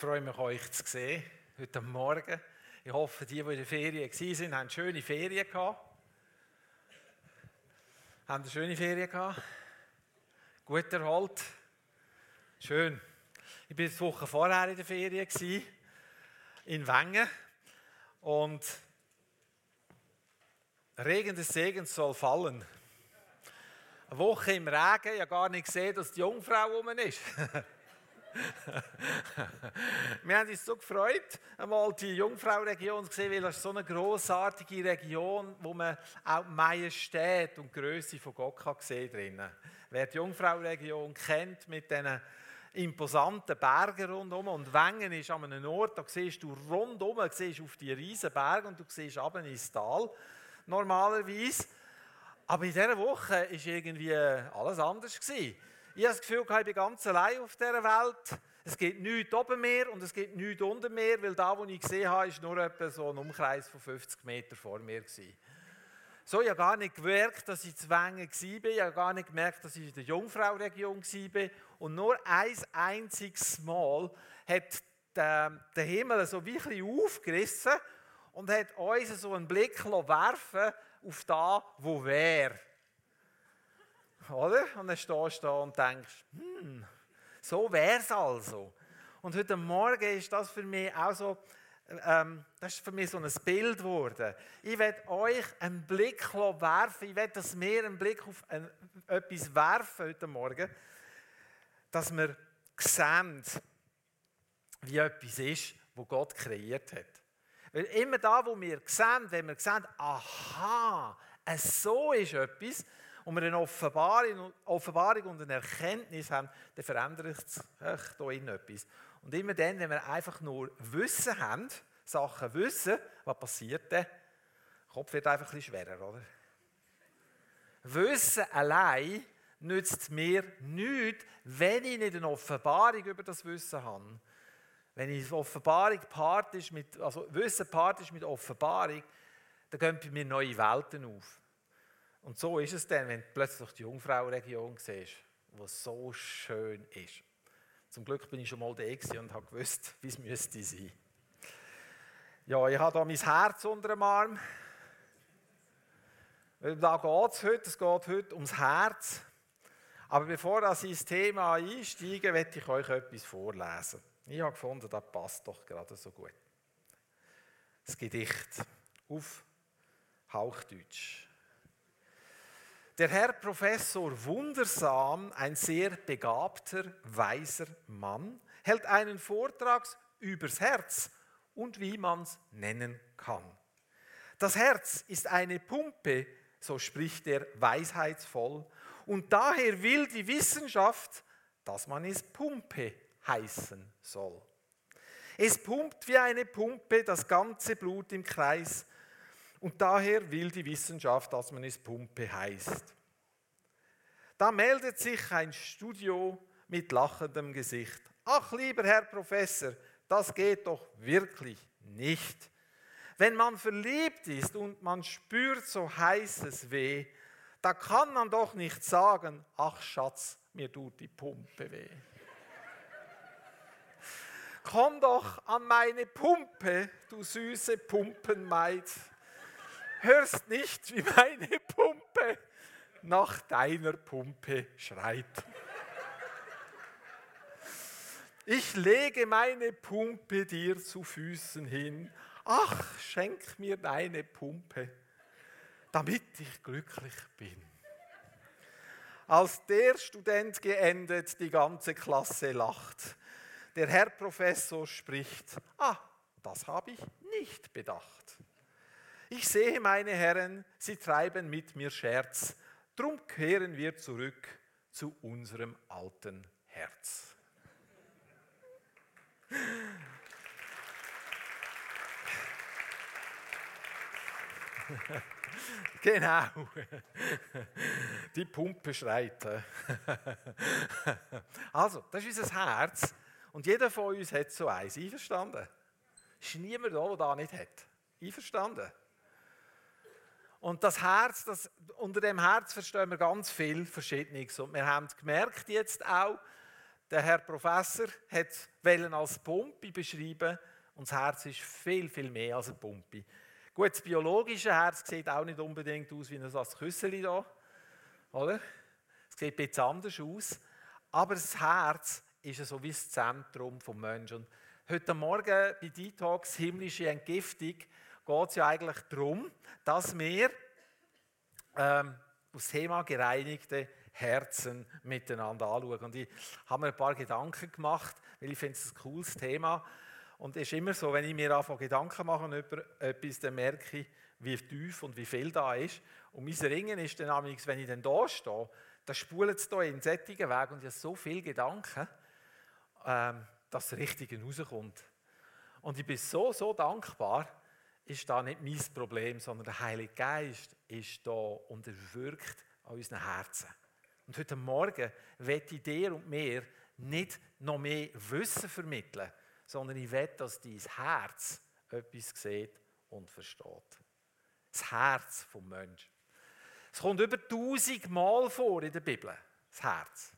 freue mich, euch zu sehen, heute Morgen. Ich hoffe, die, die in der Ferien waren, haben schöne Ferien gehabt. Haben eine schöne Ferien gehabt? Gut erholt? Schön. Ich war die Woche vorher in der Ferien, in Wengen. Und Regen des Segens soll fallen. Eine Woche im Regen, ich habe gar nicht gesehen, dass die Jungfrau rum ist. Wir haben uns so gefreut, einmal die Jungfrau-Region zu sehen, weil das ist so eine grossartige Region, wo man auch die Majestät und die Größe von Gott kann sehen drinnen. Wer die Jungfrau-Region kennt, mit diesen imposanten Bergen rundherum und Wengen ist an einem Ort, da siehst du rundherum, siehst auf die riesen Berge und du siehst runter ins Tal, normalerweise. Aber in dieser Woche war irgendwie alles anders. Gewesen. Ich habe das Gefühl, ich bin ganz allein auf dieser Welt. Es gibt nichts oben mehr und es gibt nichts unten mehr, weil da, wo ich gesehen habe, ist nur etwa so ein Umkreis von 50 Metern vor mir. So, ich habe gar nicht gemerkt, dass ich zu Wengen war. Ich habe gar nicht gemerkt, dass ich in der Jungfrau-Region war. Und nur ein einziges Mal hat der, Himmel so wie ein aufgerissen und hat uns so einen Blick werfen auf da, wo wäre. Oder? Und dann stehst du da und denkst, hm, so wäre es also. Und heute Morgen ist das für mich auch so, ähm, das ist für mich so ein Bild geworden. Ich werde euch einen Blick werfen, ich werde das mehr einen Blick auf ein, etwas werfen heute Morgen, dass wir sehen, wie etwas ist, wo Gott kreiert hat. Weil immer da, wo wir sehen, wenn wir sehen, aha, so ist etwas, und wir eine Offenbarung, Offenbarung und eine Erkenntnis haben, dann verändert sich da in etwas. Und immer dann, wenn wir einfach nur Wissen haben, Sachen wissen, was passiert dann? Der Kopf wird einfach ein bisschen schwerer, oder? Wissen allein nützt mir nichts, wenn ich nicht eine Offenbarung über das Wissen habe. Wenn ich Offenbarung part mit, also Wissen part ist mit Offenbarung, dann gehen bei mir neue Welten auf. Und so ist es dann, wenn du plötzlich die Jungfrau-Region siehst, wo so schön ist. Zum Glück bin ich schon mal da und habe gewusst, wie es müsste sein. Ja, ich habe da mein Herz unter dem Arm. Da geht es heute, es geht heute ums Herz. Aber bevor ich ins Thema einsteige, werde ich euch etwas vorlesen. Ich habe gefunden, das passt doch gerade so gut. Das Gedicht auf Hauchdeutsch. Der Herr Professor Wundersam, ein sehr begabter, weiser Mann, hält einen Vortrag übers Herz und wie man es nennen kann. Das Herz ist eine Pumpe, so spricht er weisheitsvoll, und daher will die Wissenschaft, dass man es Pumpe heißen soll. Es pumpt wie eine Pumpe das ganze Blut im Kreis, und daher will die Wissenschaft, dass man es Pumpe heißt. Da meldet sich ein Studio mit lachendem Gesicht. Ach, lieber Herr Professor, das geht doch wirklich nicht. Wenn man verliebt ist und man spürt so heißes Weh, da kann man doch nicht sagen, ach Schatz, mir tut die Pumpe weh. Komm doch an meine Pumpe, du süße Pumpenmaid hörst nicht, wie meine Pumpe nach deiner Pumpe schreit. Ich lege meine Pumpe dir zu Füßen hin. Ach, schenk mir deine Pumpe, damit ich glücklich bin. Als der Student geendet, die ganze Klasse lacht. Der Herr Professor spricht, ah, das habe ich nicht bedacht. Ich sehe, meine Herren, Sie treiben mit mir Scherz. Drum kehren wir zurück zu unserem alten Herz. genau. Die Pumpe schreit. Also, das ist unser Herz. Und jeder von uns hat so eins. Einverstanden? Es ist niemand da, der das nicht hat. Einverstanden? Und das Herz, das, unter dem Herz verstehen wir ganz viel Verschiedenes. Und wir haben gemerkt jetzt auch, der Herr Professor hat es als Pumpe beschreiben und das Herz ist viel, viel mehr als eine Pumpe. Gut, das biologische Herz sieht auch nicht unbedingt aus wie ein Küsseli hier, oder? Es sieht ein bisschen anders aus. Aber das Herz ist so wie das Zentrum des Menschen. Und heute Morgen bei Detox, himmlische Entgiftung, geht es ja eigentlich darum, dass wir ähm, das Thema gereinigte Herzen miteinander anschauen. Und ich habe mir ein paar Gedanken gemacht, weil ich finde es ein cooles Thema. Und es ist immer so, wenn ich mir anfange Gedanken machen über etwas, dann merke ich, wie tief und wie viel da ist. Und mein Ringen ist dann, wenn ich dann da stehe, dann spult es hier in sättigen Weg und ich habe so viele Gedanken, ähm, dass das Richtige rauskommt. Und ich bin so, so dankbar, ist da nicht mein Problem, sondern der Heilige Geist ist da und er wirkt an unseren Herzen. Und heute Morgen werde ich dir und mir nicht noch mehr Wissen vermitteln, sondern ich will, dass dein Herz etwas sieht und versteht. Das Herz vom Menschen. Es kommt über tausend Mal vor in der Bibel, das Herz.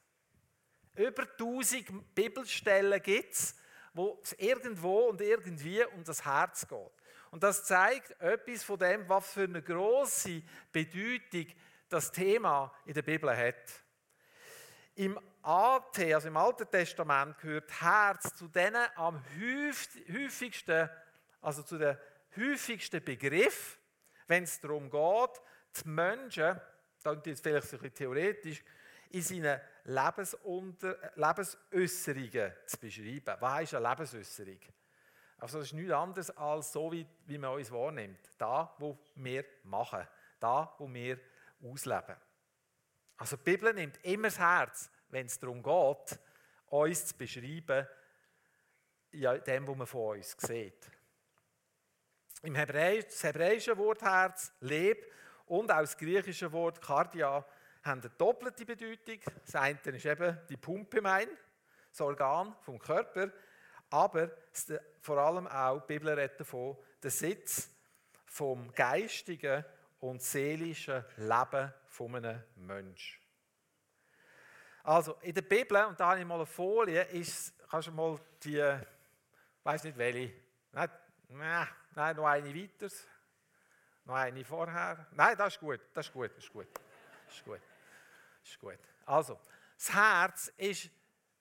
Über tausend Bibelstellen gibt es, wo es irgendwo und irgendwie um das Herz geht. Und das zeigt etwas von dem, was für eine große Bedeutung das Thema in der Bibel hat. Im AT, also im Alten Testament, gehört Herz zu denen am häufigsten, also zu den häufigsten Begriff, wenn es darum geht, die Menschen, das ist jetzt vielleicht ein bisschen theoretisch, in seinen Lebensäußerungen zu beschreiben. Was ist eine Lebensäußerung? Also das ist nichts anderes als so, wie, wie man uns wahrnimmt. Da, wo wir machen. Da, wo wir ausleben. Also die Bibel nimmt immer das Herz, wenn es darum geht, uns zu beschreiben, ja, dem, was man von uns sieht. Im Hebräisch, das hebräische Wort Herz, Leb und auch das griechische Wort Kardia haben eine doppelte Bedeutung. Das eine ist eben die Pumpe, mein, das Organ vom Körper, aber vor allem auch, die Bibel redet davon, der Sitz vom geistigen und seelischen Leben von einem Menschen. Also in der Bibel, und da habe ich mal eine Folie, ist, kannst du mal die, ich weiß nicht welche, nein, nein, noch eine weiter, noch eine vorher. Nein, das ist gut, das ist gut, das ist gut, das ist gut, das ist gut. Also, das Herz ist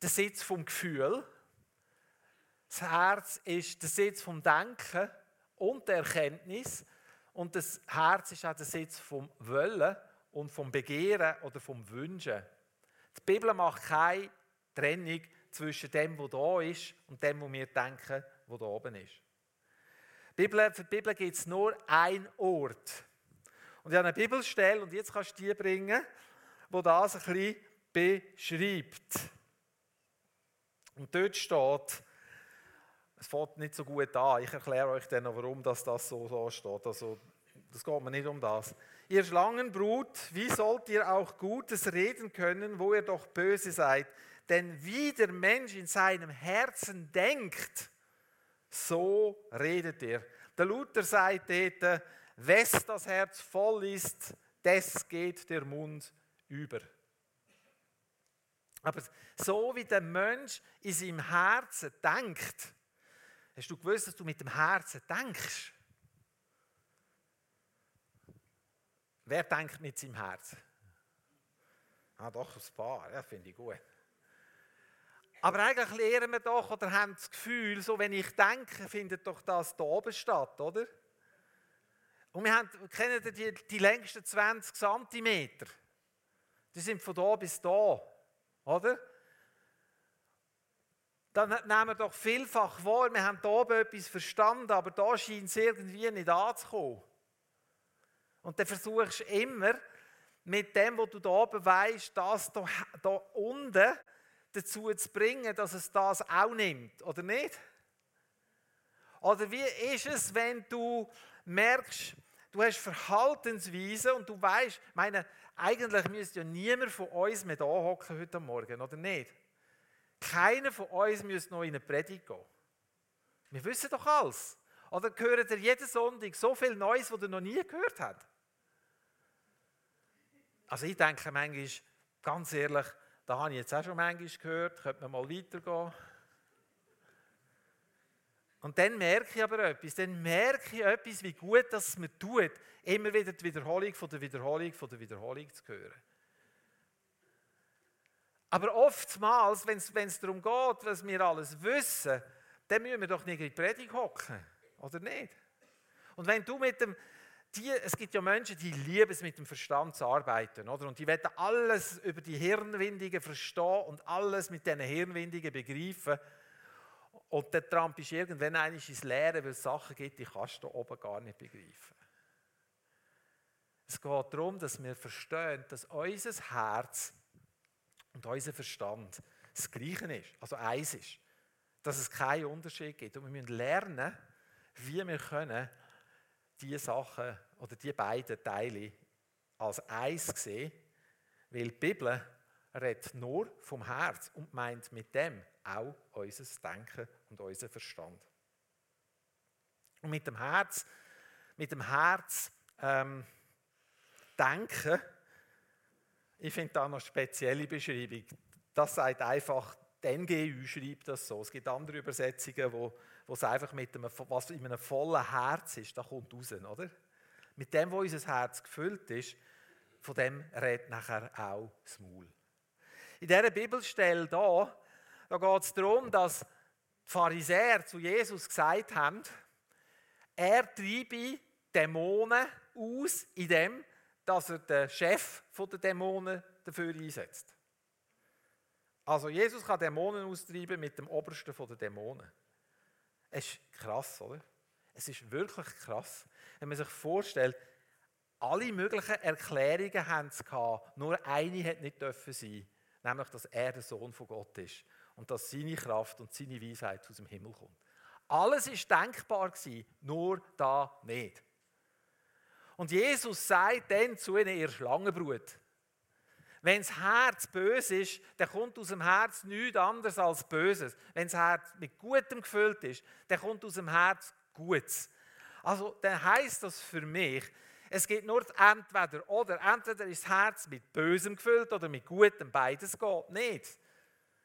der Sitz vom Gefühl, das Herz ist der Sitz vom Denken und der Erkenntnis und das Herz ist auch der Sitz vom Wollen und vom Begehren oder vom Wünschen. Die Bibel macht keine Trennung zwischen dem, was da ist und dem, was wir denken, was da oben ist. Bibel, für die Bibel gibt es nur einen Ort. Und ich habe eine Bibelstelle, und jetzt kannst du die bringen, wo das ein bisschen beschreibt. Und dort steht, es fängt nicht so gut an. Ich erkläre euch dann, warum das, das so, so steht. Also, das geht mir nicht um das. Ihr Schlangenbrut, wie sollt ihr auch Gutes reden können, wo ihr doch böse seid? Denn wie der Mensch in seinem Herzen denkt, so redet ihr. Der Luther sagt dort, wes das Herz voll ist, des geht der Mund über. Aber so wie der Mensch in seinem Herzen denkt, Hast du gewusst, dass du mit dem Herzen denkst? Wer denkt mit seinem Herzen? Ah, doch, ein paar, ja, finde ich gut. Aber eigentlich lernen wir doch oder haben das Gefühl, so wenn ich denke, findet doch das da oben statt, oder? Und wir haben, kennen die, die längsten 20 cm. Die sind von da bis da, oder? Dann nehmen wir doch vielfach wahr, wir haben hier oben etwas verstanden, aber da scheint es irgendwie nicht anzukommen. Und dann versuchst du immer, mit dem, was du da oben weißt, das da, da unten dazu zu bringen, dass es das auch nimmt, oder nicht? Oder wie ist es, wenn du merkst, du hast Verhaltensweisen und du weißt, meine, eigentlich müsste ja niemand von uns mehr da hocken heute Morgen, oder nicht? Keiner von uns müsste noch in eine Predigt gehen. Wir wissen doch alles. Oder hören ihr jeden Sonntag so viel Neues, was ihr noch nie gehört habt? Also ich denke manchmal, ganz ehrlich, Da habe ich jetzt auch schon manchmal gehört, könnte man mal weitergehen. Und dann merke ich aber etwas, dann merke ich etwas, wie gut das mir tut, immer wieder die Wiederholung von der Wiederholung von der Wiederholung zu hören. Aber oftmals, wenn es darum geht, was wir alles wissen, dann müssen wir doch nicht in die Predigt hocken, oder nicht? Und wenn du mit dem, die, es gibt ja Menschen, die lieben es mit dem Verstand zu arbeiten, oder? Und die wollen alles über die Hirnwindigen verstehen und alles mit diesen Hirnwindigen begreifen. Und der Trump ist irgendwann eigentlich ins Leere, weil es Sachen gibt, die kannst du oben gar nicht begreifen. Es geht darum, dass wir verstehen, dass unser Herz und unser Verstand das Gleiche ist, also eins ist. Dass es keinen Unterschied gibt. Und wir müssen lernen, wie wir können diese Sachen oder die beiden Teile als eins sehen, weil die Bibel redet nur vom Herz und meint mit dem auch unser Denken und unser Verstand. Und mit dem Herz, mit dem Herz ähm, denken, ich finde da noch eine spezielle Beschreibung. Das sagt einfach, die NGÜ schreibt das so. Es gibt andere Übersetzungen, wo, wo es einfach mit einem, was in einem vollen Herz ist, da kommt raus, oder? Mit dem, wo unser Herz gefüllt ist, von dem redet nachher auch das Maul. In dieser Bibelstelle da, da geht es darum, dass die Pharisäer zu Jesus gesagt haben, er treibe Dämonen aus, indem dass er den Chef der Dämonen dafür einsetzt. Also Jesus kann Dämonen austreiben mit dem Obersten der Dämonen. Es ist krass, oder? Es ist wirklich krass, wenn man sich vorstellt, alle möglichen Erklärungen haben es gehabt, nur eine hat nicht dürfen sein, nämlich, dass er der Sohn von Gott ist und dass seine Kraft und seine Weisheit aus dem Himmel kommt. Alles ist denkbar gewesen, nur da nicht. Und Jesus sagt dann zu ihnen, ihr Schlangenbrut, wenn das Herz böse ist, dann kommt aus dem Herz nichts anderes als Böses. Wenn das Herz mit Gutem gefüllt ist, dann kommt aus dem Herz Gutes. Also dann heißt das für mich, es gibt nur entweder oder. Entweder ist das Herz mit Bösem gefüllt oder mit Gutem. Beides geht nicht.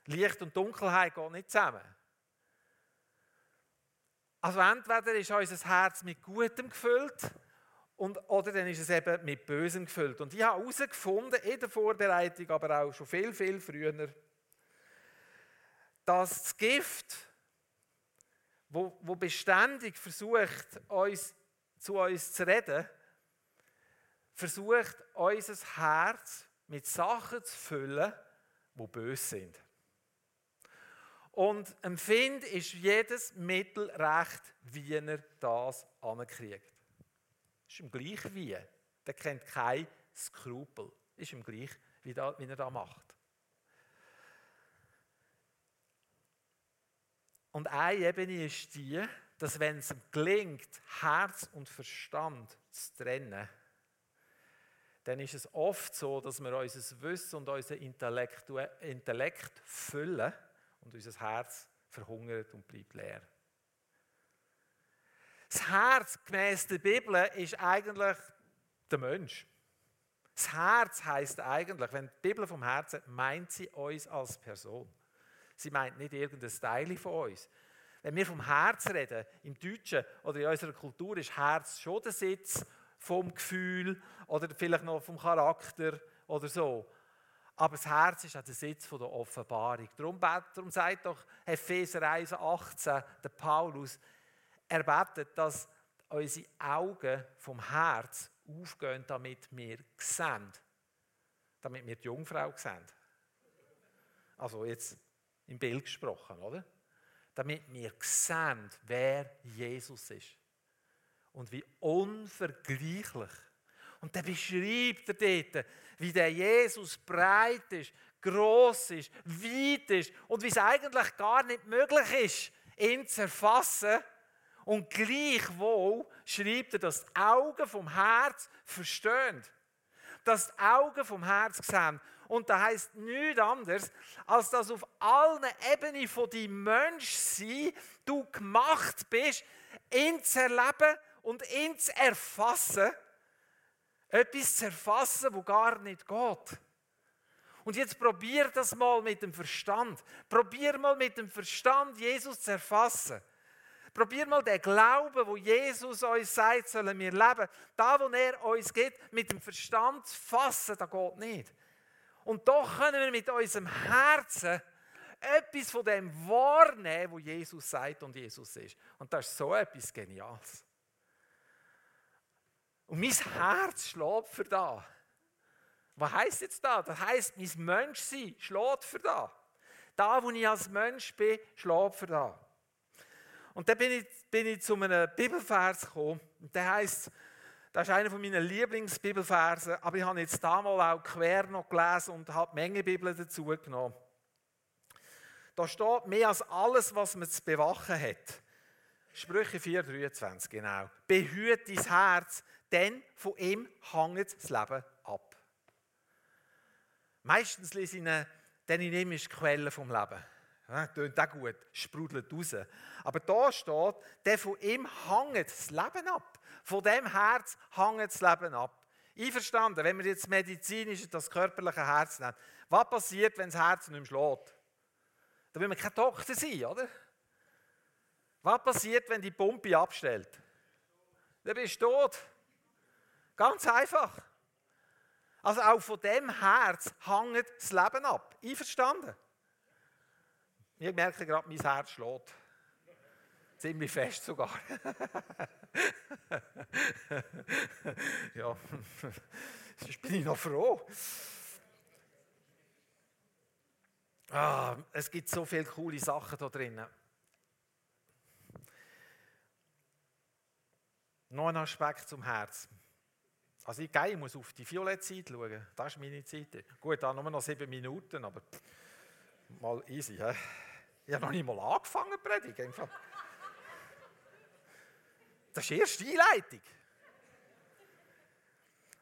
Licht und Dunkelheit gehen nicht zusammen. Also entweder ist unser Herz mit Gutem gefüllt und, oder dann ist es eben mit Bösem gefüllt. Und ich habe herausgefunden, in der Vorbereitung, aber auch schon viel, viel früher, dass das Gift, wo, wo beständig versucht, uns, zu uns zu reden, versucht, unser Herz mit Sachen zu füllen, die böse sind. Und empfind ist jedes Mittel recht, wie er das ankriegt. Ist ihm gleich wie. Der kennt kein Skrupel. Ist ihm gleich, wie, da, wie er das macht. Und eine Ebene ist die, dass wenn es ihm gelingt, Herz und Verstand zu trennen, dann ist es oft so, dass wir unser Wissen und unser Intellekt füllen und unser Herz verhungert und bleibt leer. Das Herz gemäß der Bibel ist eigentlich der Mensch. Das Herz heißt eigentlich, wenn die Bibel vom Herzen meint sie uns als Person. Sie meint nicht irgendein Teil von uns. Wenn wir vom Herz reden, im Deutschen oder in unserer Kultur ist Herz schon der Sitz vom Gefühl oder vielleicht noch vom Charakter oder so. Aber das Herz ist auch der Sitz der Offenbarung. Darum, darum sagt doch Epheser 1,18 der Paulus, er betet, dass unsere Augen vom Herz aufgehen, damit wir sehen. Damit wir die Jungfrau sehen. Also jetzt im Bild gesprochen, oder? Damit wir sehen, wer Jesus ist. Und wie unvergleichlich. Und dann beschreibt er dort, wie der Jesus breit ist, groß ist, weit ist und wie es eigentlich gar nicht möglich ist, ihn zu erfassen und gleichwohl schreibt er, dass die Augen vom Herz verstehen. Dass die Augen vom Herz sehen. Und das heisst nichts anderes, als dass auf allen Ebenen von deinem Menschsein du gemacht bist, ihn zu erleben und ihn zu erfassen. Etwas zu erfassen, wo gar nicht geht. Und jetzt probier das mal mit dem Verstand. Probier mal mit dem Verstand, Jesus zu erfassen. Probier mal den Glauben, wo Jesus uns sagt, sollen wir leben. Da, wo er uns gibt, mit dem Verstand zu fassen, das geht nicht. Und doch können wir mit unserem Herzen etwas von dem wahrnehmen, wo Jesus sagt und Jesus ist. Und das ist so etwas Geniales. Und mein Herz schlägt für da. Was heißt jetzt da? Das heißt, mein Menschsein schlägt für da. Da, wo ich als Mensch bin, schlägt für da. Und dann bin ich, bin ich zu einem Bibelvers gekommen. Und der heißt, das ist einer meiner Lieblingsbibelverse, aber ich habe jetzt damals auch quer noch gelesen und habe Menge Bibeln dazu genommen. Da steht mehr als alles, was man zu bewachen hat. Sprüche 4,23, genau. Behüt dein Herz, denn von ihm hängt das Leben ab. Meistens lese ich ihn, denn in ihm ist die Quelle vom Leben. Tönt auch gut, sprudelt raus. Aber da steht, der von ihm hängt das Leben ab. Von dem Herz hängt das Leben ab. Einverstanden, wenn wir jetzt medizinisch das körperliche Herz nehmen. Was passiert, wenn das Herz nicht mehr schlägt? Da will man kein Doktor sein, oder? Was passiert, wenn die Pumpe abstellt? Dann bist du tot. Ganz einfach. Also auch von dem Herz hängt das Leben ab. Einverstanden? Ich merke gerade, mein Herz schlägt. Ziemlich fest sogar. ja, sonst bin ich noch froh. Ah, es gibt so viele coole Sachen da drinnen. Noch ein Aspekt zum Herz. Also ich, gehe, ich muss auf die Violett-Zeit schauen. Das ist meine Zeit. Gut, da nur noch sieben Minuten, aber mal easy. He? Ich habe noch nicht mal angefangen zu predigen. Das ist die erste Einleitung.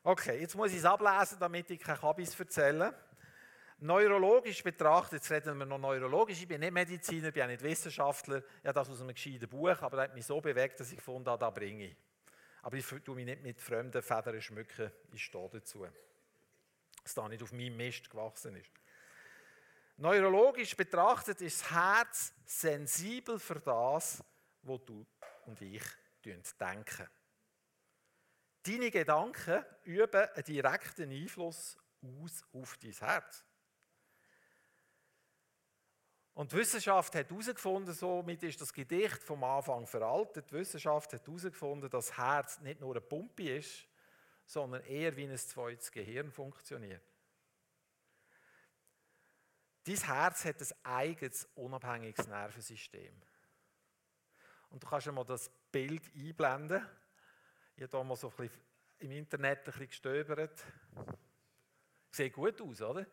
Okay, jetzt muss ich es ablesen, damit ich kein Kabis erzähle. Neurologisch betrachtet, jetzt reden wir noch neurologisch, ich bin nicht Mediziner, ich bin auch nicht Wissenschaftler, ich habe das aus einem gescheiten Buch, aber das hat mich so bewegt, dass ich gefunden habe, da bringe ich. Aber ich tue mich nicht mit fremden Federn schmücken, ich stehe dazu. Dass da nicht auf meinem Mist gewachsen ist. Neurologisch betrachtet ist das Herz sensibel für das, was du und ich denken. Deine Gedanken üben einen direkten Einfluss aus auf dein Herz. Und die Wissenschaft hat herausgefunden, somit ist das Gedicht vom Anfang veraltet. Die Wissenschaft hat herausgefunden, dass das Herz nicht nur eine Pumpe ist, sondern eher wie ein zweites Gehirn funktioniert. Dein Herz hat ein eigenes, unabhängiges Nervensystem. Und du kannst mal das Bild einblenden. Ich habe da mal so ein bisschen im Internet ein bisschen gestöbert. Sieht gut aus, oder?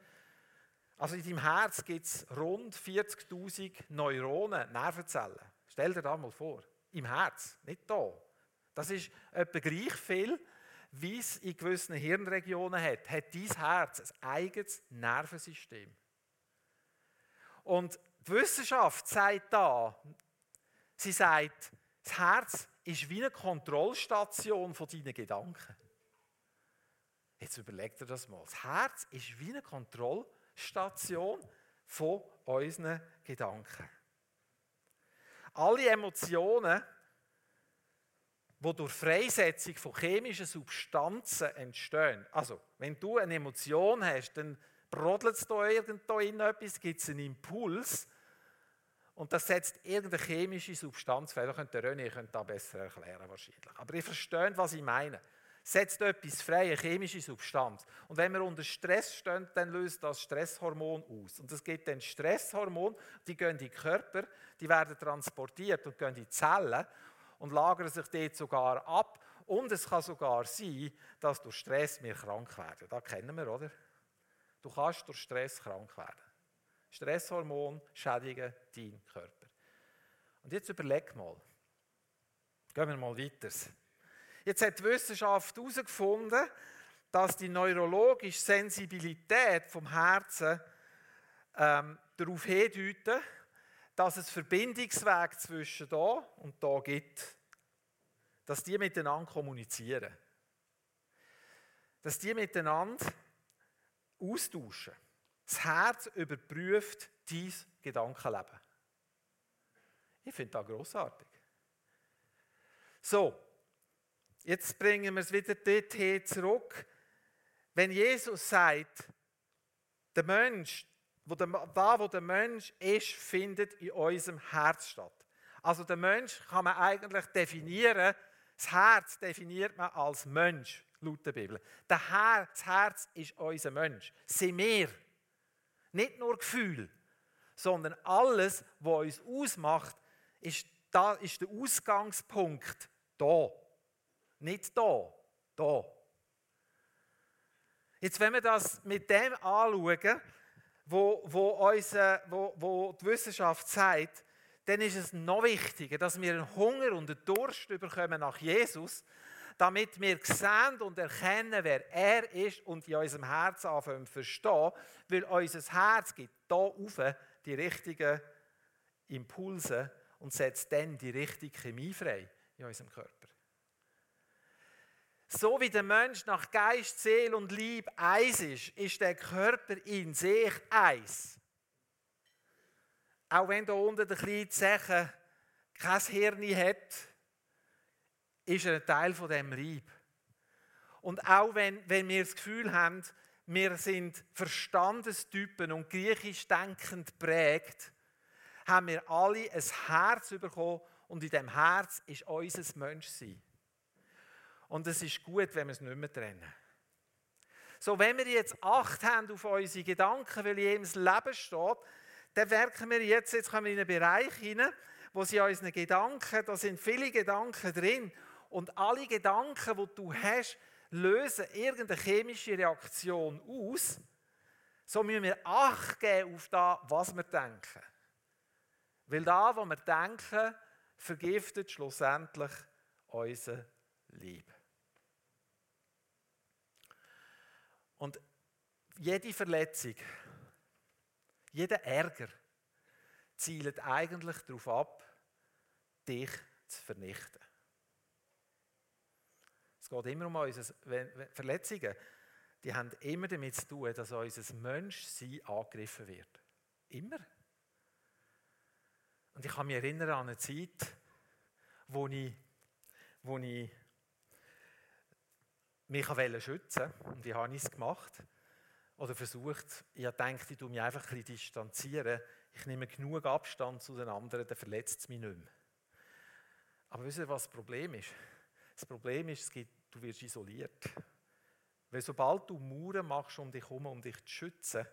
Also in deinem Herz gibt es rund 40.000 Neuronen, Nervenzellen. Stell dir das mal vor. Im Herz, nicht da. Das ist etwa gleich viel, wie es in gewissen Hirnregionen hat. Hat dein Herz ein eigenes Nervensystem. Und die Wissenschaft sagt da, sie sagt, das Herz ist wie eine Kontrollstation von deinen Gedanken. Jetzt überlegt dir das mal. Das Herz ist wie eine Kontrollstation Station von unseren Gedanken. Alle Emotionen, die durch Freisetzung von chemischen Substanzen entstehen. Also, wenn du eine Emotion hast, dann brodelt es da irgendwo in etwas, gibt es einen Impuls und das setzt irgendeine chemische Substanz frei. Da könnte René könnte das besser erklären wahrscheinlich. Aber ihr versteht, was ich meine setzt etwas frei, eine chemische Substanz. Und wenn wir unter Stress stehen, dann löst das Stresshormon aus. Und es gibt dann Stresshormone, die gehen in den Körper, die werden transportiert und gehen in die Zellen und lagern sich dort sogar ab. Und es kann sogar sein, dass durch Stress wir krank werden. Das kennen wir, oder? Du kannst durch Stress krank werden. Stresshormon schädigen deinen Körper. Und jetzt überleg mal. Gehen wir mal weiter. Jetzt hat die Wissenschaft herausgefunden, dass die neurologische Sensibilität vom Herzen ähm, darauf hindeutet, dass es Verbindungsweg zwischen da und da gibt, dass die miteinander kommunizieren, dass die miteinander austauschen. Das Herz überprüft dein Gedankenleben. Ich finde das grossartig. So, jetzt bringen wir es wieder dorthin zurück. Wenn Jesus sagt, der Mensch, wo der, da wo der Mensch ist, findet in unserem Herz statt. Also der Mensch kann man eigentlich definieren, das Herz definiert man als Mensch, laut der Bibel. Der Herz, das Herz ist unser Mensch, sind wir. Nicht nur Gefühl, sondern alles, was uns ausmacht, ist, da, ist der Ausgangspunkt da. Nicht da, da. Jetzt, wenn wir das mit dem anschauen, wo, wo, unsere, wo, wo die Wissenschaft sagt, dann ist es noch wichtiger, dass wir einen Hunger und einen Durst bekommen nach Jesus, damit wir sehen und erkennen, wer er ist und in unserem Herzen anfangen zu verstehen, weil unser Herz gibt da auf die richtigen Impulse und setzt dann die richtige Chemie frei in unserem Körper. So wie der Mensch nach Geist, Seele und Lieb eins ist, ist der Körper in sich eins. Auch wenn da unten der kleine Zeche kein Hirn hat, ist er ein Teil von dem Leib. Und auch wenn, wenn wir das Gefühl haben, wir sind Verstandestypen und griechisch denkend prägt, haben wir alle ein Herz bekommen und in dem Herz ist unser Menschsein. Und es ist gut, wenn wir es nicht mehr trennen. So, wenn wir jetzt Acht haben auf unsere Gedanken, weil in jedem Leben steht, dann merken wir jetzt, jetzt kommen wir in einen Bereich hinein, wo sie unseren Gedanken, da sind viele Gedanken drin und alle Gedanken, die du hast, lösen irgendeine chemische Reaktion aus. So müssen wir Acht geben auf das, was wir denken. Weil da, was wir denken, vergiftet schlussendlich unser Leben. Und jede Verletzung, jeder Ärger zielt eigentlich darauf ab, dich zu vernichten. Geht immer um unsere Verletzungen. Die haben immer damit zu tun, dass unser Menschsein angegriffen wird. Immer. Und ich kann mich erinnern an eine Zeit, wo ich, wo ich mich schützen wollte. Und wie habe ich es gemacht? Oder versucht, ich denke, ich tue mich einfach ein bisschen distanzieren. Ich nehme genug Abstand zu den anderen, dann verletzt es mich nicht mehr. Aber wisst ihr, was das Problem ist? Das Problem ist, es gibt, du wirst isoliert. Weil sobald du Mauern machst um dich herum, um dich zu schützen,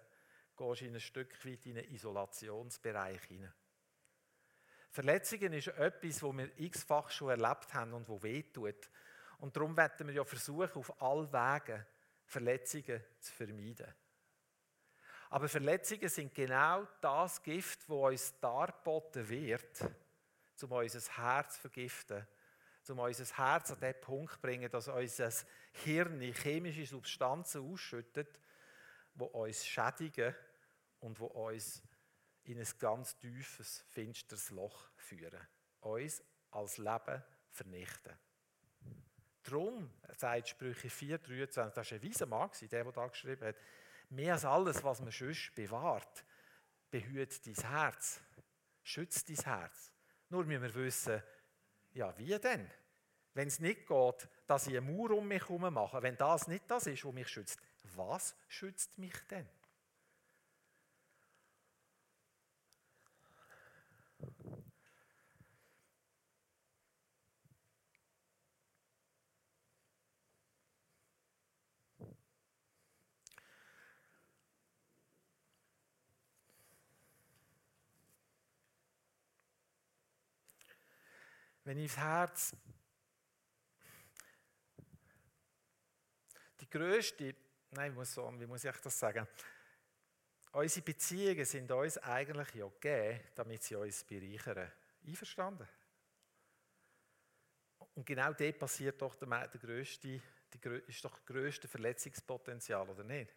gehst du in ein Stück weit in einen Isolationsbereich hinein. Verletzungen ist etwas, das wir x-fach schon erlebt haben und wo wehtut. Und darum werden wir ja versuchen, auf all Wegen Verletzungen zu vermeiden. Aber Verletzungen sind genau das Gift, das uns dargeboten wird, um unser Herz zu vergiften, um unser Herz an den Punkt zu bringen, dass unser Hirn chemische Substanzen ausschüttet, die uns schädigen und die uns in ein ganz tiefes, finsteres Loch führen. Uns als Leben vernichten. Darum sagt Sprüche 4, 23, das war ein weiser Mann, der, der da geschrieben hat, mehr als alles, was man sonst bewahrt, behüt dein Herz, schützt dein Herz. Nur müssen wir wissen, ja, wie denn? Wenn es nicht geht, dass ich eine Mauer um mich herum mache, wenn das nicht das ist, was mich schützt, was schützt mich denn? wenn ich das Herz die größte, nein, muss so, wie muss ich das sagen? Unsere Beziehungen sind uns eigentlich ja gegeben, damit sie uns bereichern. Einverstanden? Und genau dort passiert doch der, der grösste, die, ist doch das grösste Verletzungspotenzial, oder nicht?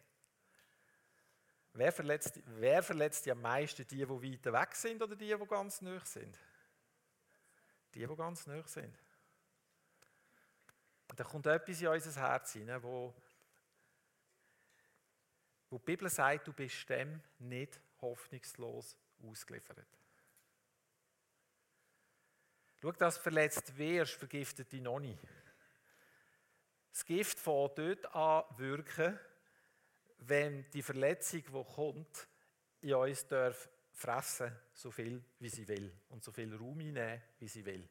Wer verletzt, wer verletzt am meisten die, die weiter weg sind oder die, die ganz nah sind? Die, die ganz nah sind. Da kommt etwas in unser Herz hinein, wo, Wo die Bibel sagt, du bist dem nicht hoffnungslos ausgeliefert. Schau, dass du verletzt wirst, vergiftet dich noch nicht. Das Gift fängt dort an wirken, wenn die Verletzung, die kommt, in uns darf fressen, so viel wie sie will und so viel Raum einnehmen, wie sie will.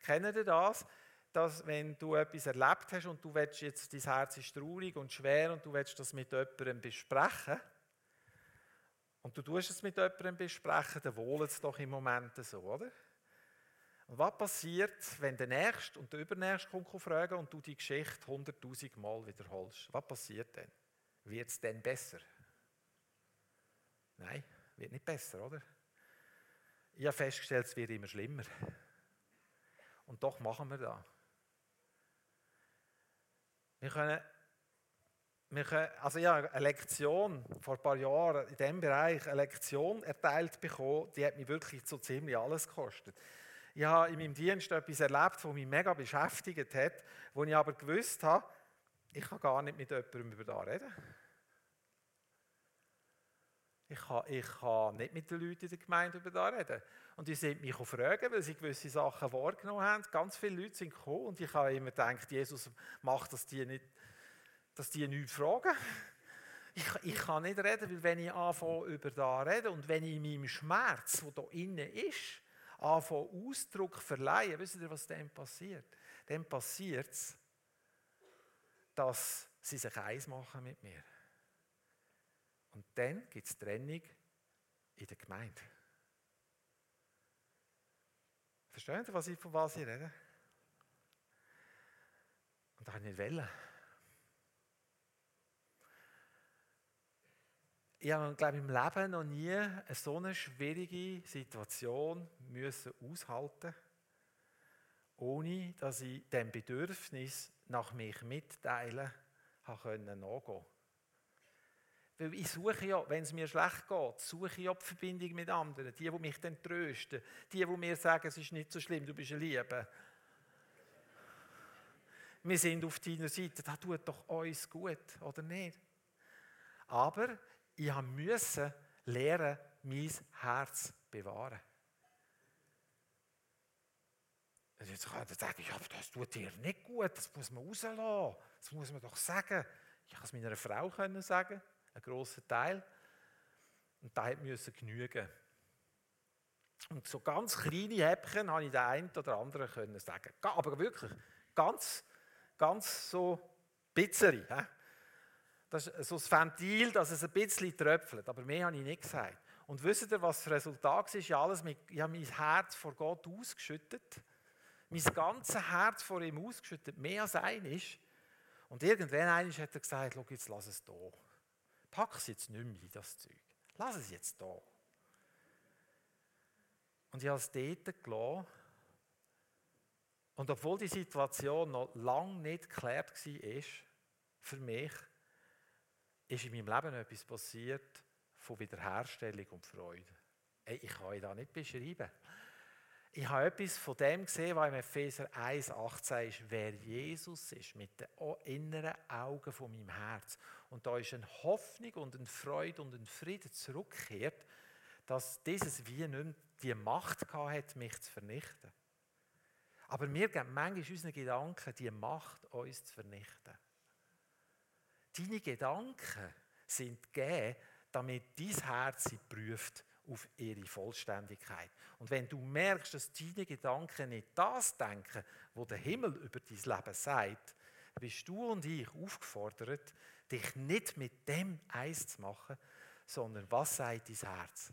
Kennt ihr das? Dass wenn du etwas erlebt hast und du willst jetzt, dein Herz ist traurig und schwer und du willst das mit jemandem besprechen und du tust es mit jemandem besprechen, dann wohlt es doch im Moment so, oder? Und was passiert, wenn der Nächste und der Übernächste kommt fragen und du die Geschichte hunderttausend Mal wiederholst? Was passiert dann? Wird es dann besser? Nein, wird nicht besser, oder? Ich habe festgestellt, es wird immer schlimmer. Und doch machen wir das. Wir können, wir können, also ich habe eine Lektion vor ein paar Jahren in diesem Bereich, eine Lektion erteilt bekommen, die hat mich wirklich so ziemlich alles gekostet. Ich habe in meinem Dienst etwas erlebt, das mich mega beschäftigt hat, wo ich aber gewusst habe, ich kann gar nicht mit jemandem über das reden. Ich kann, ich kann nicht mit den Leuten in der Gemeinde über das reden. Und die sind mich fragen, weil sie gewisse Sachen wahrgenommen haben. Ganz viele Leute sind gekommen und ich habe immer gedacht, Jesus macht, dass die nicht, dass die nichts fragen. Ich, ich kann nicht reden, weil wenn ich anfange über das reden und wenn ich in meinem Schmerz, der da innen ist, anfange Ausdruck verleihen, wisst ihr, was dann passiert? Dann passiert es, dass sie sich eins machen mit mir. Und dann gibt es Trennung in der Gemeinde. Verstehen Sie, was ich, von was ich rede? Und das habe ich nicht wollen. Ich habe, glaube ich, im Leben noch nie eine so eine schwierige Situation müssen aushalten ohne dass ich dem Bedürfnis nach mich mitteilen nachgehen weil ich suche ja, wenn es mir schlecht geht, suche ich ja die Verbindung mit anderen. Die, die mich dann trösten. Die, die mir sagen, es ist nicht so schlimm, du bist eine Liebe. Wir sind auf deiner Seite, das tut doch uns gut, oder nicht? Aber ich musste lernen, mein Herz zu bewahren. Und jetzt kann ich sagen, ja, das tut dir nicht gut, das muss man rauslassen. Das muss man doch sagen. Ich kann es meiner Frau sagen ein grosser Teil. Und da musste genügen. Und so ganz kleine Häppchen habe ich den einen oder anderen können sagen. Aber wirklich, ganz, ganz so bisschen. Das ist so das Ventil, dass es ein bisschen tröpfelt. Aber mehr habe ich nicht gesagt. Und wisst ihr, was das Resultat ist? Ich habe, mein Herz vor Gott ausgeschüttet. Mein ganzes Herz vor ihm ausgeschüttet, mehr als eines. Und irgendwann hat er gesagt, schau, jetzt lass es hier pack es jetzt nicht mehr in das Zeug. Lass es jetzt da. Und ich habe es dort gelassen. Und obwohl die Situation noch lange nicht geklärt war, für mich, ist in meinem Leben etwas passiert von Wiederherstellung und Freude. Ich kann euch das nicht beschreiben. Ich habe etwas von dem gesehen, was im Epheser 1,18 ist, wer Jesus ist, mit den inneren Augen von meinem Herz. Und da ist eine Hoffnung und eine Freude und ein Frieden zurückkehrt, dass dieses Wie nicht die Macht hat, mich zu vernichten. Aber mir geben manchmal unsere Gedanken die Macht, uns zu vernichten. Deine Gedanken sind gegeben, damit dein Herz sie prüft auf ihre Vollständigkeit. Und wenn du merkst, dass deine Gedanken nicht das denken, wo der Himmel über dein Leben sagt, bist du und ich aufgefordert, dich nicht mit dem eins zu machen, sondern was sagt dein Herz?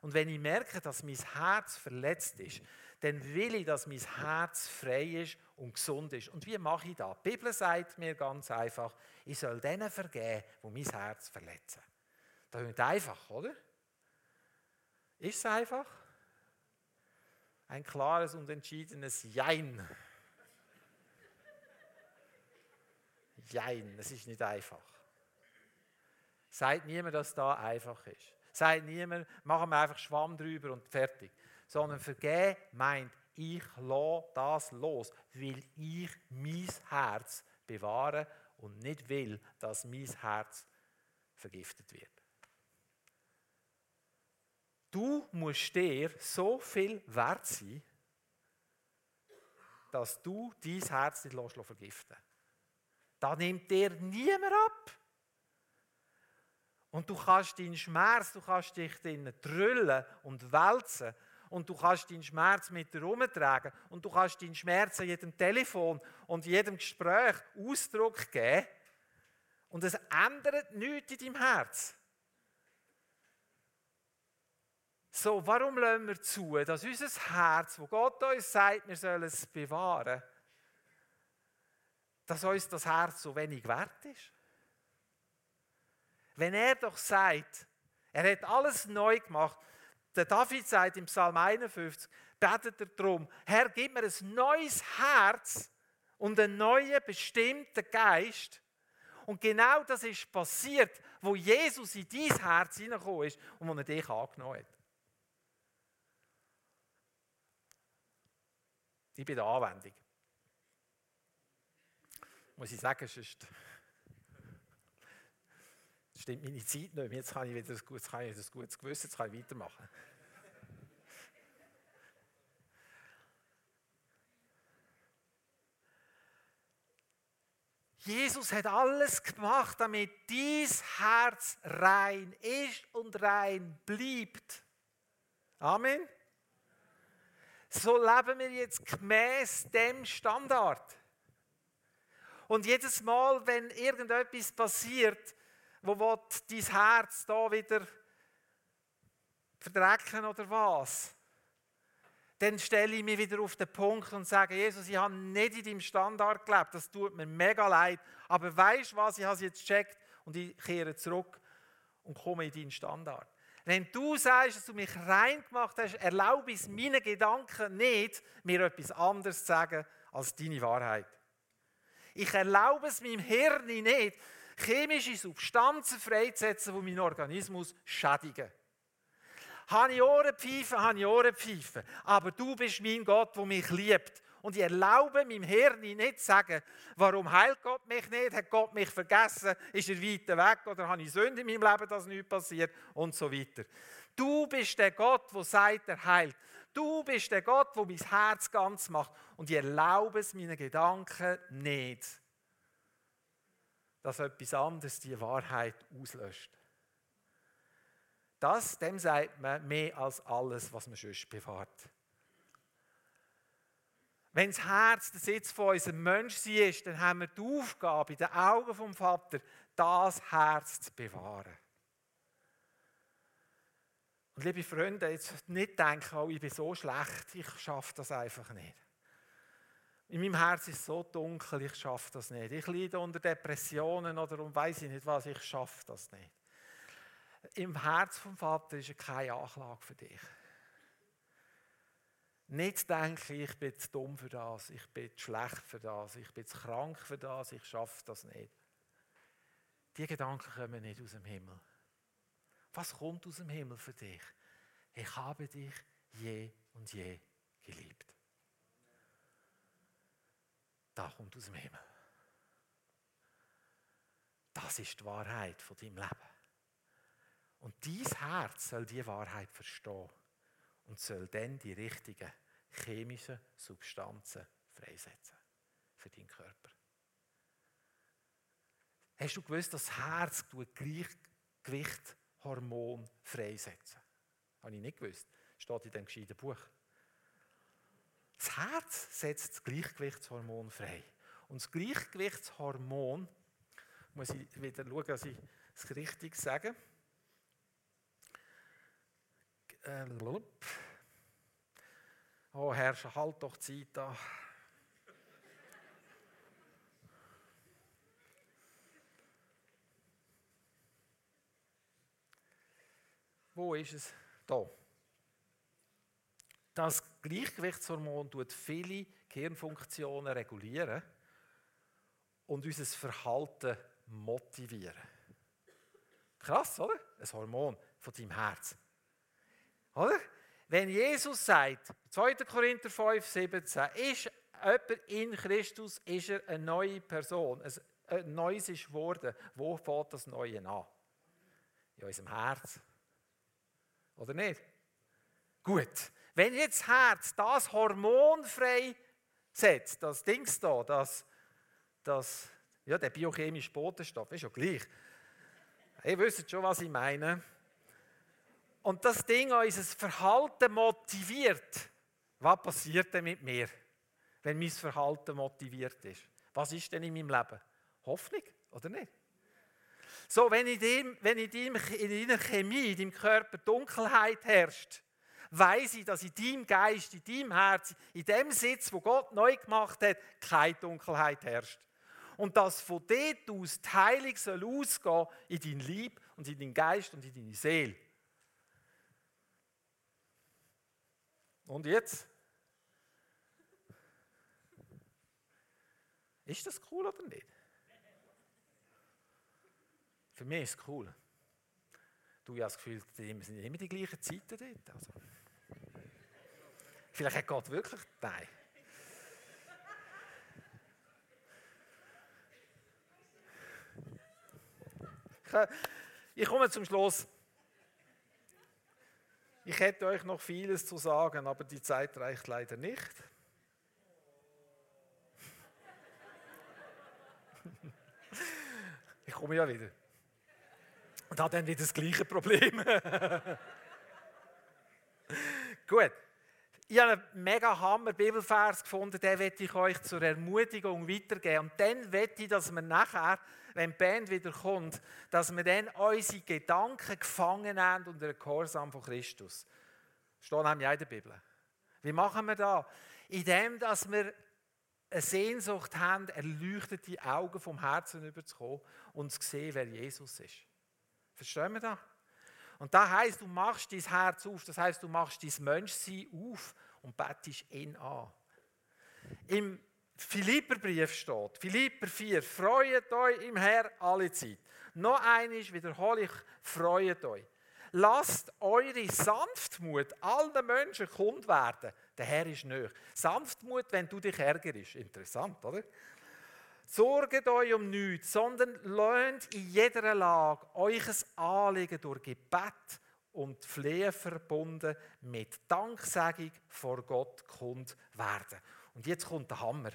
Und wenn ich merke, dass mein Herz verletzt ist, dann will ich, dass mein Herz frei ist und gesund ist. Und wie mache ich das? Die Bibel sagt mir ganz einfach, ich soll denen vergeben, die mein Herz verletzen. Das ist einfach, oder? Ist es einfach? Ein klares und entschiedenes Jein. Jein, es ist nicht einfach. Sagt niemand, dass da einfach ist. Sagt niemand, machen wir einfach Schwamm drüber und fertig. Sondern vergehen meint, ich lasse das los, weil ich mein Herz bewahre und nicht will, dass mein Herz vergiftet wird. Du musst dir so viel wert sein, dass du dein Herz nicht vergiften lässt. Da nimmt dir niemand ab. Und du kannst deinen Schmerz, du kannst dich drinnen drüllen und wälzen und du kannst deinen Schmerz mit dir herumtragen und du kannst deinen Schmerz an jedem Telefon und jedem Gespräch Ausdruck geben und es ändert nichts in deinem Herz. So, warum lassen wir zu, dass unser Herz, wo Gott uns sagt, wir sollen es bewahren, dass uns das Herz so wenig wert ist? Wenn er doch sagt, er hat alles neu gemacht, der David sagt im Psalm 51, betet er darum, Herr, gib mir ein neues Herz und einen neuen, bestimmten Geist. Und genau das ist passiert, wo Jesus in dein Herz hineingekommen ist und wo er dich angenommen hat. Ich bin der Anwendung. Muss ich sagen, sonst stimmt meine Zeit nicht. Jetzt kann ich wieder ein gutes, kann ich ein gutes Gewissen, jetzt kann ich weitermachen. Jesus hat alles gemacht, damit dies Herz rein ist und rein bleibt. Amen. So leben wir jetzt gemäß dem Standard. Und jedes Mal, wenn irgendetwas passiert, wo dein Herz da wieder verdrecken oder was, dann stelle ich mich wieder auf den Punkt und sage, Jesus, ich habe nicht in deinem Standard gelebt, das tut mir mega leid, aber weißt du was, ich habe es jetzt gecheckt und ich kehre zurück und komme in deinen Standard. Wenn du sagst, dass du mich rein gemacht hast, erlaube es meinen Gedanken nicht, mir etwas anderes zu sagen als deine Wahrheit. Ich erlaube es meinem Hirn nicht, chemische Substanzen freizusetzen, die meinen Organismus schädigen. Habe ich Ohrenpfeifen, habe ich Ohrenpfeifen. Aber du bist mein Gott, der mich liebt. Und ich erlaube meinem Hirn nicht zu sagen, warum heilt Gott mich nicht, hat Gott mich vergessen, ist er weiter weg oder habe ich Sünde in meinem Leben, dass nichts passiert und so weiter. Du bist der Gott, der sagt, er heilt. Du bist der Gott, der mein Herz ganz macht. Und ich erlaube es meinen Gedanken nicht, dass etwas anderes die Wahrheit auslöscht. Das, dem sagt man mehr als alles, was man sonst bewahrt. Wenn das Herz der Sitz von unserem Menschsein ist, dann haben wir die Aufgabe, in den Augen vom Vater, das Herz zu bewahren. Und liebe Freunde, jetzt nicht denken, oh, ich bin so schlecht, ich schaffe das einfach nicht. In meinem Herz ist es so dunkel, ich schaffe das nicht. Ich leide unter Depressionen oder um weiß ich nicht was, ich schaffe das nicht. Im Herz vom Vater ist keine Anklage für dich. Nicht denken, ich bin zu dumm für das, ich bin zu schlecht für das, ich bin zu krank für das, ich schaffe das nicht. Die Gedanken kommen nicht aus dem Himmel. Was kommt aus dem Himmel für dich? Ich habe dich je und je geliebt. Da kommt aus dem Himmel. Das ist die Wahrheit von deinem Leben. Und dein Herz soll die Wahrheit verstehen und soll dann die richtigen chemischen Substanzen freisetzen für deinen Körper. Hast du gewusst, dass das Herz Gleichgewichtshormon freisetzen? Habe ich nicht gewusst. Steht in dem gescheiten Buch. Das Herz setzt das Gleichgewichtshormon frei. Und das Gleichgewichtshormon, muss ich wieder schauen, dass ich es richtig sage, äh, oh Herr, halt doch Zeit da. Wo ist es? Da. Das Gleichgewichtshormon tut viele Gehirnfunktionen regulieren und unser Verhalten motivieren. Krass, oder? Ein Hormon von deinem Herz. Oder? Wenn Jesus sagt, 2. Korinther 5, 17, ist jemand in Christus, ist er eine neue Person. Ein Neues ist geworden. Wo fängt das Neue an? In unserem Herz. Oder nicht? Gut. Wenn jetzt das Herz das Hormon frei setzt, das Dings da, das, das, ja, der biochemische Botenstoff, ist ja gleich. Ihr wisst schon, was ich meine. Und das Ding unser Verhalten motiviert. Was passiert denn mit mir, wenn mein Verhalten motiviert ist? Was ist denn in meinem Leben? Hoffnung, oder nicht? So, wenn in, dem, wenn in, deinem, in deiner Chemie, in deinem Körper Dunkelheit herrscht, weiß ich, dass in deinem Geist, in deinem Herz, in dem Sitz, wo Gott neu gemacht hat, keine Dunkelheit herrscht. Und dass von dort aus die Heilung soll ausgehen in dein Lieb und in deinen Geist und in deine Seele. Und jetzt? Ist das cool oder nicht? Für mich ist es cool. Du hast das Gefühl, es sind immer die gleichen Zeiten dort. Also. Vielleicht hat Gott wirklich Nein. Ich komme zum Schluss. Ich hätte euch noch vieles zu sagen, aber die Zeit reicht leider nicht. Ich komme ja wieder. Und habe dann wieder das gleiche Problem. Gut. Ich habe einen mega Hammer Bibelvers gefunden, den werde ich euch zur Ermutigung weitergeben. Und dann wette ich, dass wir nachher, wenn die Band wieder kommt, dass wir dann unsere Gedanken gefangen haben unter den Gehorsam von Christus. Das steht nämlich auch in der Bibel. Wie machen wir das? Indem, dass wir eine Sehnsucht haben, erleuchtete Augen vom Herzen überzukommen und zu sehen, wer Jesus ist. Verstehen wir das? Und das heißt, du machst dein Herz auf, das heißt, du machst dein Menschsein auf und bettest ihn an. Im Philipperbrief steht, Philipper 4, freut euch im Herr alle Zeit. Noch einmal wiederhole ich, freut euch. Lasst eure Sanftmut allen Menschen kund werden. Der Herr ist nöch. Sanftmut, wenn du dich ärgerst. Interessant, oder? Sorget euch um nichts, sondern lernt in jeder Lage euch ein Anliegen durch Gebet und Flehen verbunden mit Danksagung vor Gott kund werden. Und jetzt kommt der Hammer.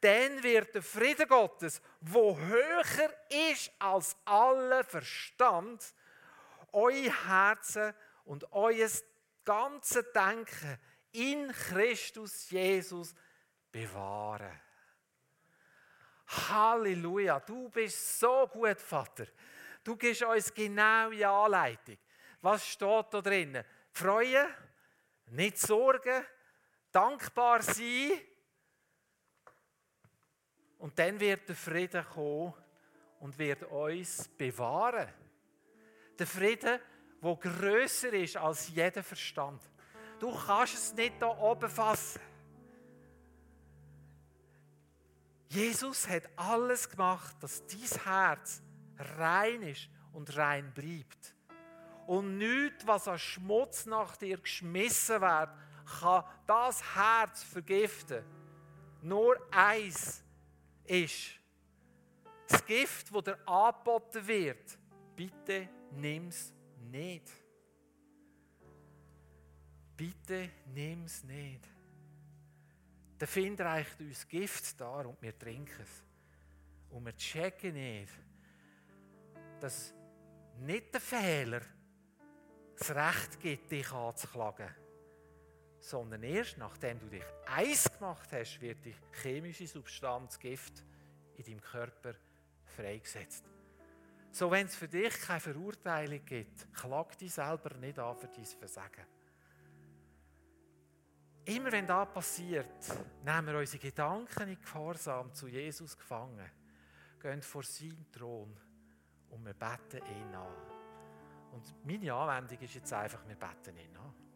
Dann wird der Friede Gottes, wo höher ist als aller Verstand, euer Herzen und euer ganze Denken in Christus Jesus bewahren. Halleluja, du bist so gut, Vater. Du gibst uns genaue Anleitung. Was steht da drin? Freuen, nicht sorgen, dankbar sein. Und dann wird der Frieden kommen und wird uns bewahren. Der Frieden, der grösser ist als jeder Verstand. Du kannst es nicht da oben fassen. Jesus hat alles gemacht, dass dein Herz rein ist und rein bleibt. Und nichts, was an Schmutz nach dir geschmissen wird, kann das Herz vergiften. Nur eins ist das Gift, das dir angeboten wird. Bitte nimm es nicht. Bitte nimm es nicht. Der Find reicht uns Gift dar und wir trinken es. Und wir checken nicht, dass nicht der Fehler das Recht gibt, dich anzuklagen, sondern erst nachdem du dich eins gemacht hast, wird die chemische Substanz Gift in deinem Körper freigesetzt. So, wenn es für dich keine Verurteilung gibt, klag dich selber nicht an für dein Versagen. Immer wenn das passiert, nehmen wir unsere Gedanken in Gehorsam zu Jesus gefangen, gehen vor seinen Thron und wir beten ihn an. Und meine Anwendung ist jetzt einfach, wir beten ihn an.